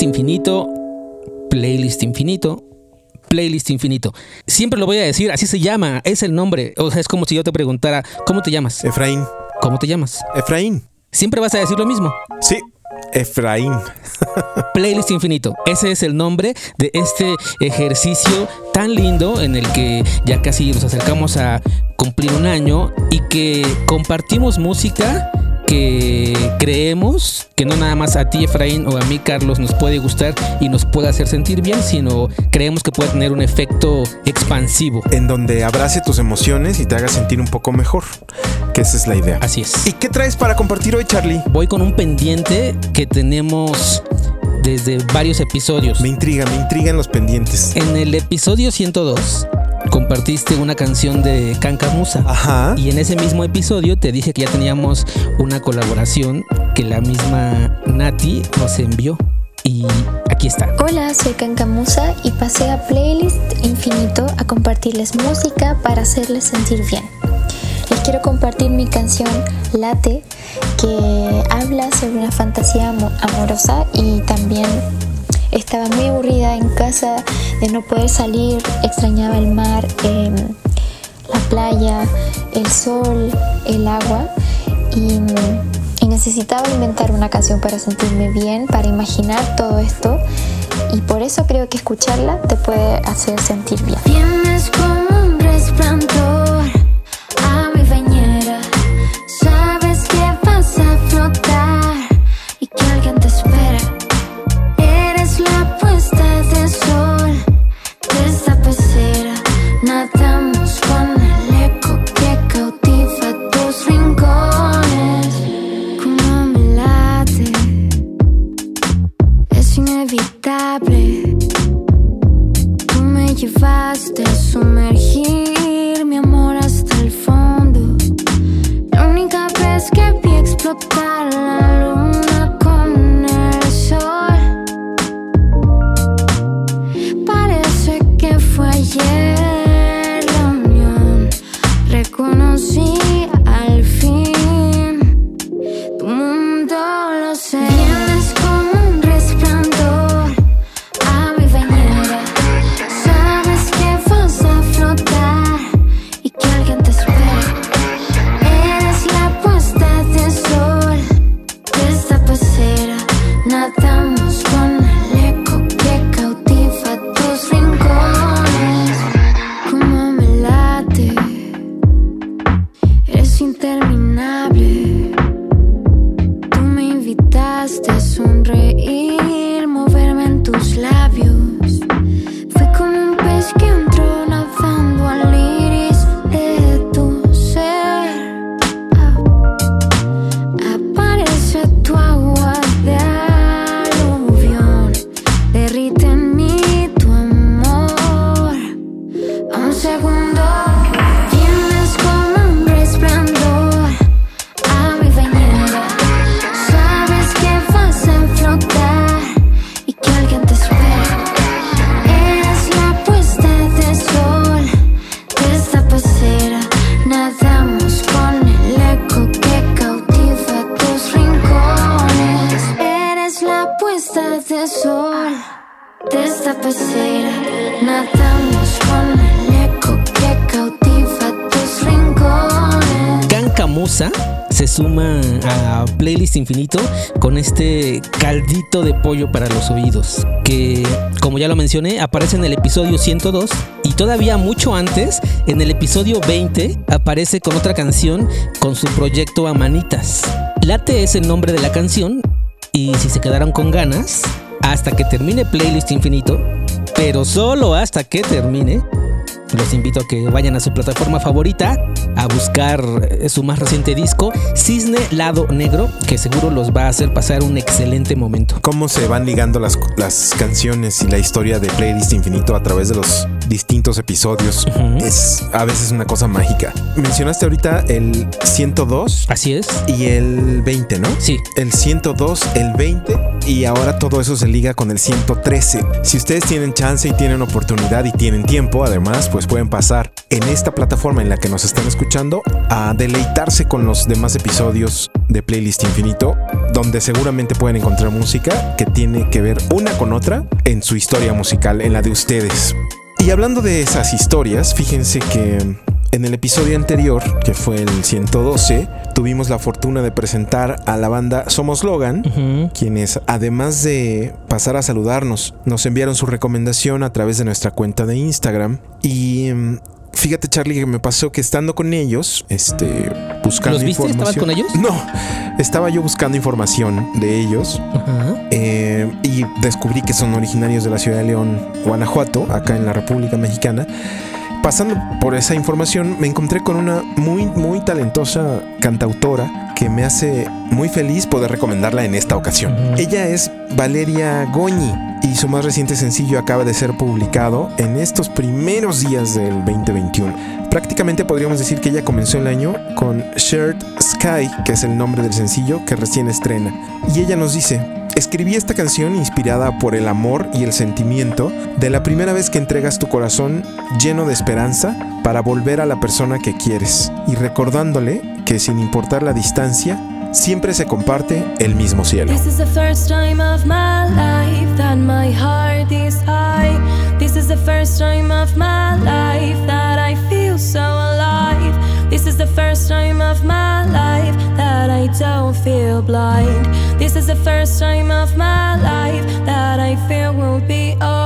Playlist infinito, playlist infinito, playlist infinito. Siempre lo voy a decir, así se llama, es el nombre. O sea, es como si yo te preguntara, ¿cómo te llamas? Efraín. ¿Cómo te llamas? Efraín. Siempre vas a decir lo mismo. Sí, Efraín. Playlist Infinito. Ese es el nombre de este ejercicio tan lindo en el que ya casi nos acercamos a cumplir un año y que compartimos música que creemos que no nada más a ti Efraín o a mí Carlos nos puede gustar y nos puede hacer sentir bien, sino creemos que puede tener un efecto expansivo. En donde abrace tus emociones y te haga sentir un poco mejor. Que esa es la idea. Así es. ¿Y qué traes para compartir hoy, Charlie? Voy con un pendiente que tenemos desde varios episodios. Me intriga, me intrigan los pendientes. En el episodio 102 compartiste una canción de Cancamusa. Ajá. Y en ese mismo episodio te dije que ya teníamos una colaboración que la misma Nati nos envió. Y aquí está. Hola, soy Cancamusa y pasé a Playlist Infinito a compartirles música para hacerles sentir bien. Les quiero compartir mi canción Late, que habla sobre una fantasía amo- amorosa y también estaba muy aburrida en casa de no poder salir, extrañaba el mar, em, la playa, el sol, el agua. Y, y necesitaba inventar una canción para sentirme bien, para imaginar todo esto. Y por eso creo que escucharla te puede hacer sentir bien. Interminable. Tú me invitaste a sonreír, se suma a Playlist Infinito con este caldito de pollo para los oídos, que como ya lo mencioné aparece en el episodio 102 y todavía mucho antes, en el episodio 20, aparece con otra canción con su proyecto Amanitas. Late es el nombre de la canción y si se quedaron con ganas, hasta que termine Playlist Infinito, pero solo hasta que termine, los invito a que vayan a su plataforma favorita a buscar eh, su más reciente disco, Cisne Lado Negro, que seguro los va a hacer pasar un excelente momento. Cómo se van ligando las, las canciones y la historia de Playlist Infinito a través de los distintos episodios. Es a veces una cosa mágica. Mencionaste ahorita el 102 Así es. y el 20, ¿no? Sí. el 102, el 20 y ahora todo eso se liga con el 113. Si ustedes tienen chance y tienen oportunidad y tienen tiempo, además, pues pueden pasar en esta plataforma en la que nos están escuchando a deleitarse con los demás episodios de Playlist Infinito, donde seguramente pueden encontrar música que tiene que ver una con otra en su historia musical, en la de ustedes. Y hablando de esas historias, fíjense que en el episodio anterior, que fue el 112, tuvimos la fortuna de presentar a la banda Somos Logan, quienes además de pasar a saludarnos, nos enviaron su recomendación a través de nuestra cuenta de Instagram. Y mm, fíjate Charlie que me pasó que estando con ellos, este, buscando ¿Los viste? ¿Estabas información... con ellos? No, estaba yo buscando información de ellos eh, y descubrí que son originarios de la ciudad de León, Guanajuato, acá en la República Mexicana. Pasando por esa información me encontré con una muy muy talentosa cantautora que me hace muy feliz poder recomendarla en esta ocasión. Ella es Valeria Goñi y su más reciente sencillo acaba de ser publicado en estos primeros días del 2021. Prácticamente podríamos decir que ella comenzó el año con Shared Sky, que es el nombre del sencillo que recién estrena. Y ella nos dice, escribí esta canción inspirada por el amor y el sentimiento de la primera vez que entregas tu corazón lleno de esperanza para volver a la persona que quieres y recordándole que sin importar la distancia, siempre se comparte el mismo cielo. This is the first time of my life that my heart is high. This is the first time of my life that I feel so alive. This is the first time of my don't feel blind. This is the first time of my life that I feel will be alright.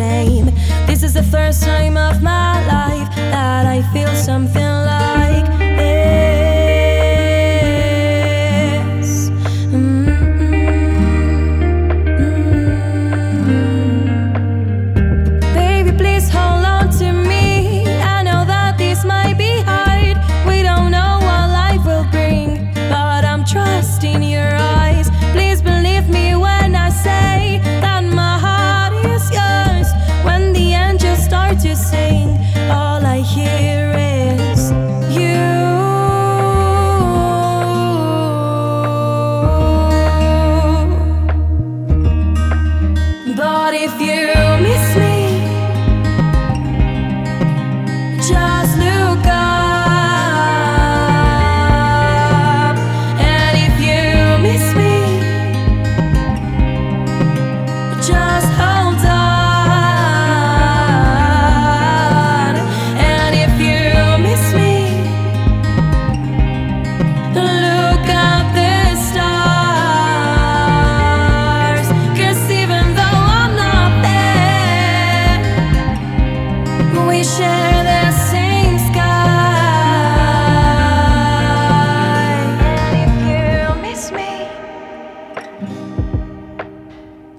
Shame.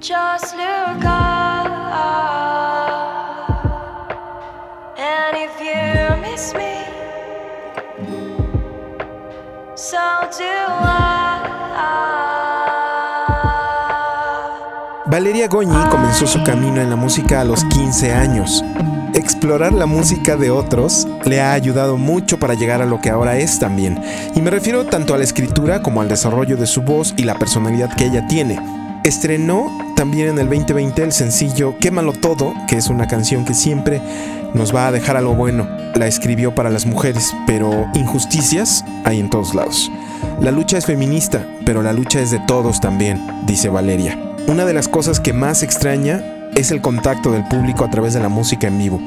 Just look. And if you miss me, so I. Valeria Goñi comenzó su camino en la música a los 15 años. Explorar la música de otros le ha ayudado mucho para llegar a lo que ahora es también. Y me refiero tanto a la escritura como al desarrollo de su voz y la personalidad que ella tiene. Estrenó también en el 2020 el sencillo Quémalo Todo, que es una canción que siempre nos va a dejar algo bueno. La escribió para las mujeres, pero injusticias hay en todos lados. La lucha es feminista, pero la lucha es de todos también, dice Valeria. Una de las cosas que más extraña es el contacto del público a través de la música en vivo.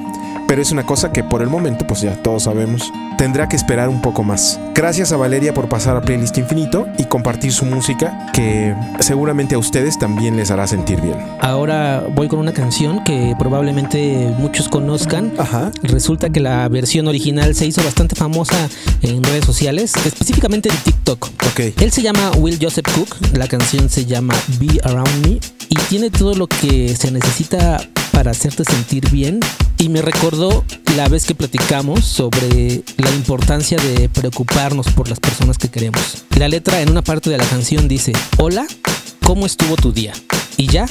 Pero es una cosa que por el momento, pues ya todos sabemos, tendrá que esperar un poco más. Gracias a Valeria por pasar a Playlist Infinito y compartir su música, que seguramente a ustedes también les hará sentir bien. Ahora voy con una canción que probablemente muchos conozcan. Ajá. Resulta que la versión original se hizo bastante famosa en redes sociales, específicamente en TikTok. Ok. Él se llama Will Joseph Cook, la canción se llama Be Around Me y tiene todo lo que se necesita para hacerte sentir bien y me recordó la vez que platicamos sobre la importancia de preocuparnos por las personas que queremos. La letra en una parte de la canción dice, hola, ¿cómo estuvo tu día? Y ya,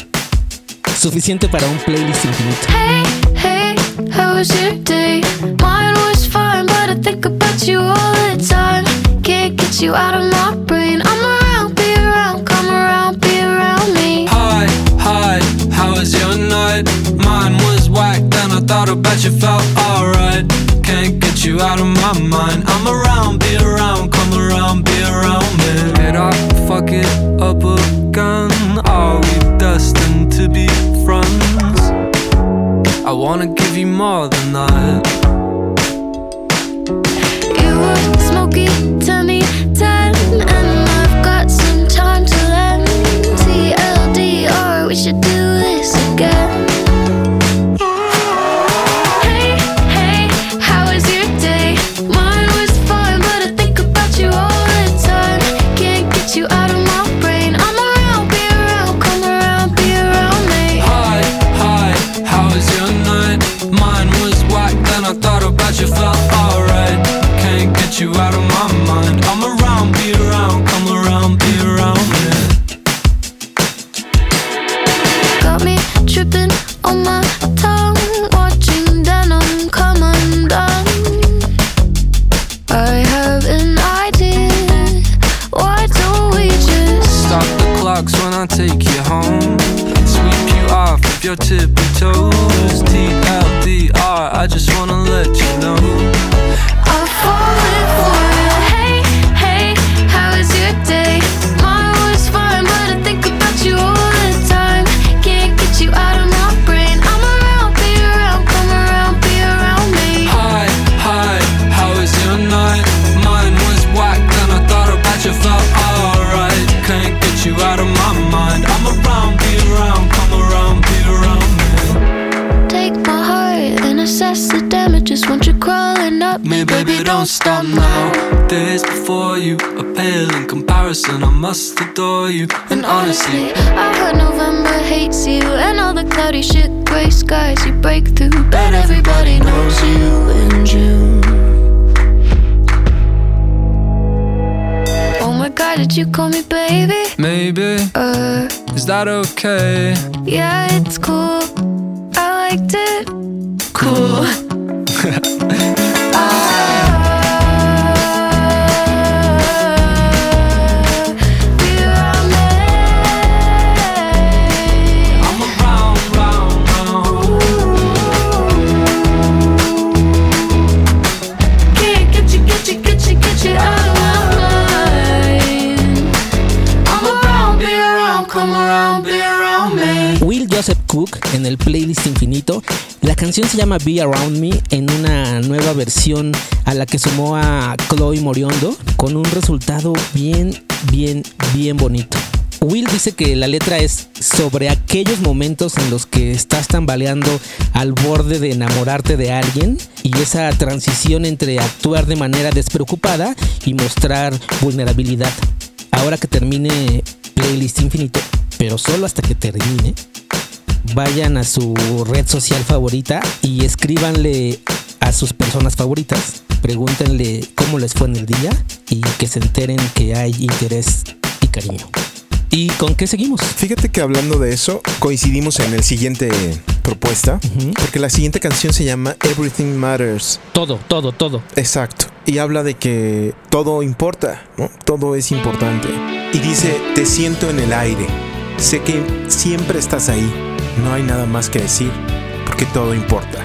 suficiente para un playlist infinito. Hey, hey, how was your day? Mine was fine, but I think about you all the time. Can't get you out of my brain. Then I about you, felt alright. Can't get you out of my mind. I'm around, be around, come around, be around me. Did I fuck it up again? Are we destined to be friends? I wanna give you more than that. You were smoky, baby, don't stop now. Days before you are pale in comparison. I must adore you. And honestly, I heard November hates you and all the cloudy shit, gray skies you break through. But everybody knows you in June. Oh my god, did you call me baby? maybe, Uh, is that okay? yeah, it's cool. I liked it. Cool. se llama Be Around Me en una nueva versión a la que sumó a Chloe Moriondo con un resultado bien, bien, bien bonito. Will dice que la letra es sobre aquellos momentos en los que estás tambaleando al borde de enamorarte de alguien y esa transición entre actuar de manera despreocupada y mostrar vulnerabilidad. Ahora que termine Playlist Infinito, pero solo hasta que termine, vayan a su red social favorita y escríbanle a sus personas favoritas. Pregúntenle cómo les fue en el día y que se enteren que hay interés y cariño. ¿Y con qué seguimos? Fíjate que hablando de eso, coincidimos en el siguiente propuesta, porque la siguiente canción se llama Everything Matters. Todo, todo, todo. Exacto. Y habla de que todo importa, ¿no? Todo es importante. Y dice, te siento en el aire. Sé que siempre estás ahí. No hay nada más que decir, porque todo importa.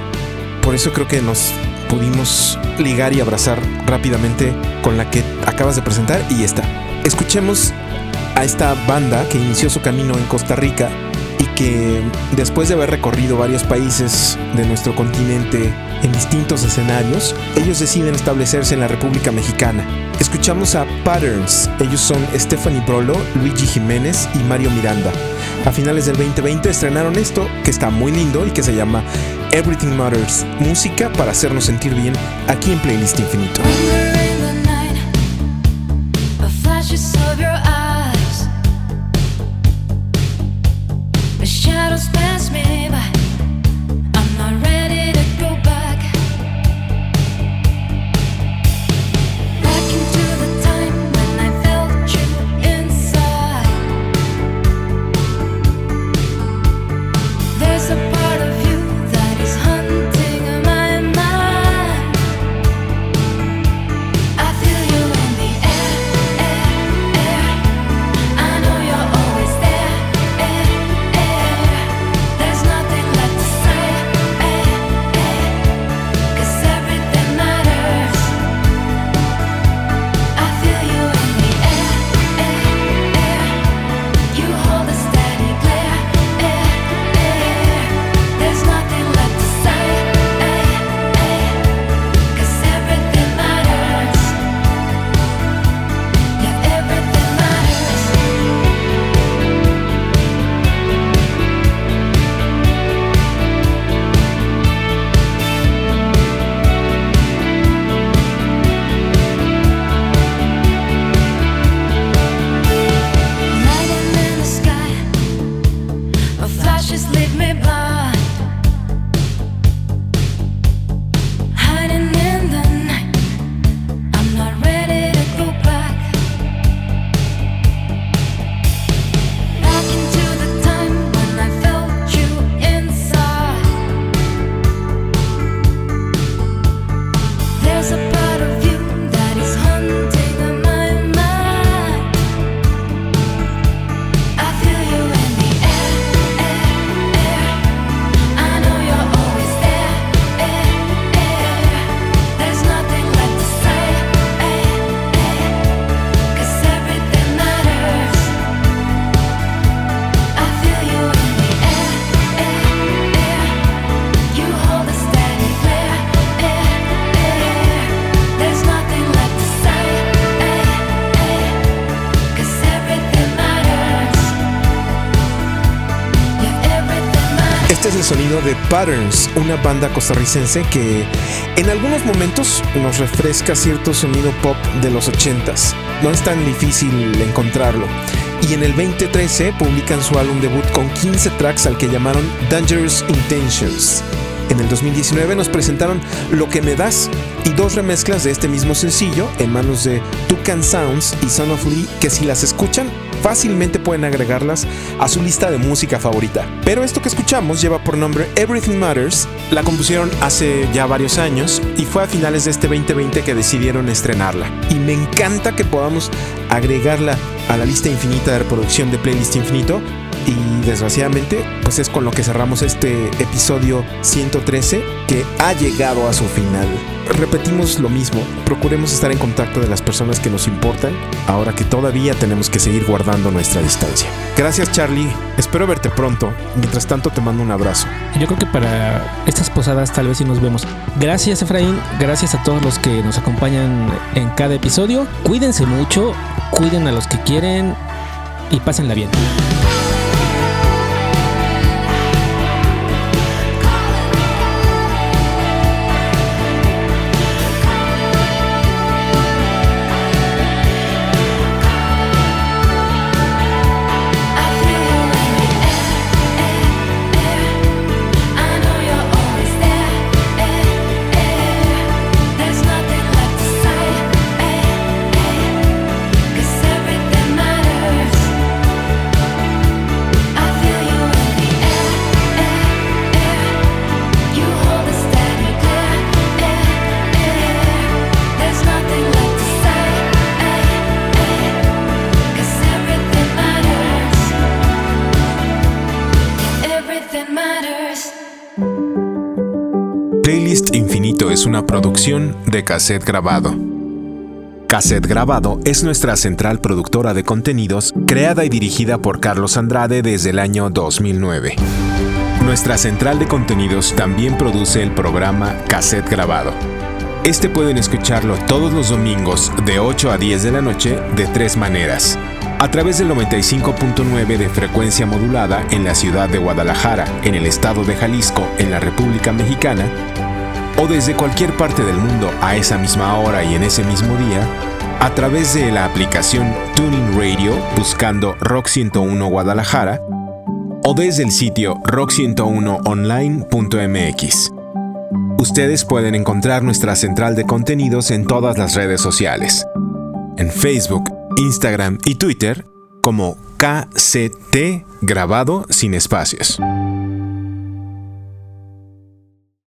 Por eso creo que nos pudimos ligar y abrazar rápidamente con la que acabas de presentar y esta. Escuchemos a esta banda que inició su camino en Costa Rica y que después de haber recorrido varios países de nuestro continente en distintos escenarios, ellos deciden establecerse en la República Mexicana. Escuchamos a Patterns, ellos son Stephanie Brolo, Luigi Jiménez y Mario Miranda. A finales del 2020 estrenaron esto que está muy lindo y que se llama Everything Matters, música para hacernos sentir bien aquí en Playlist Infinito. just leave me by. Sonido de Patterns, una banda costarricense que en algunos momentos nos refresca cierto sonido pop de los 80s. No es tan difícil encontrarlo. Y en el 2013 publican su álbum debut con 15 tracks al que llamaron Dangerous Intentions. En el 2019 nos presentaron Lo que me das y dos remezclas de este mismo sencillo en manos de Toucan Sounds y Son of Lee que si las escuchan fácilmente pueden agregarlas a su lista de música favorita. Pero esto que escuchamos lleva por nombre Everything Matters, la compusieron hace ya varios años y fue a finales de este 2020 que decidieron estrenarla. Y me encanta que podamos agregarla a la lista infinita de reproducción de Playlist Infinito y desgraciadamente pues es con lo que cerramos este episodio 113 que ha llegado a su final. Repetimos lo mismo, procuremos estar en contacto de las personas que nos importan ahora que todavía tenemos que seguir guardando nuestra distancia. Gracias Charlie, espero verte pronto. Mientras tanto te mando un abrazo. Yo creo que para estas posadas tal vez sí nos vemos. Gracias Efraín, gracias a todos los que nos acompañan en cada episodio. Cuídense mucho, cuiden a los que quieren y pásenla bien. Producción de cassette grabado. Cassette Grabado es nuestra central productora de contenidos creada y dirigida por Carlos Andrade desde el año 2009. Nuestra central de contenidos también produce el programa Cassette Grabado. Este pueden escucharlo todos los domingos de 8 a 10 de la noche de tres maneras. A través del 95.9 de frecuencia modulada en la ciudad de Guadalajara, en el estado de Jalisco, en la República Mexicana, o desde cualquier parte del mundo a esa misma hora y en ese mismo día, a través de la aplicación Tuning Radio buscando Rock 101 Guadalajara, o desde el sitio rock101online.mx. Ustedes pueden encontrar nuestra central de contenidos en todas las redes sociales. En Facebook, Instagram y Twitter como KCT grabado sin espacios.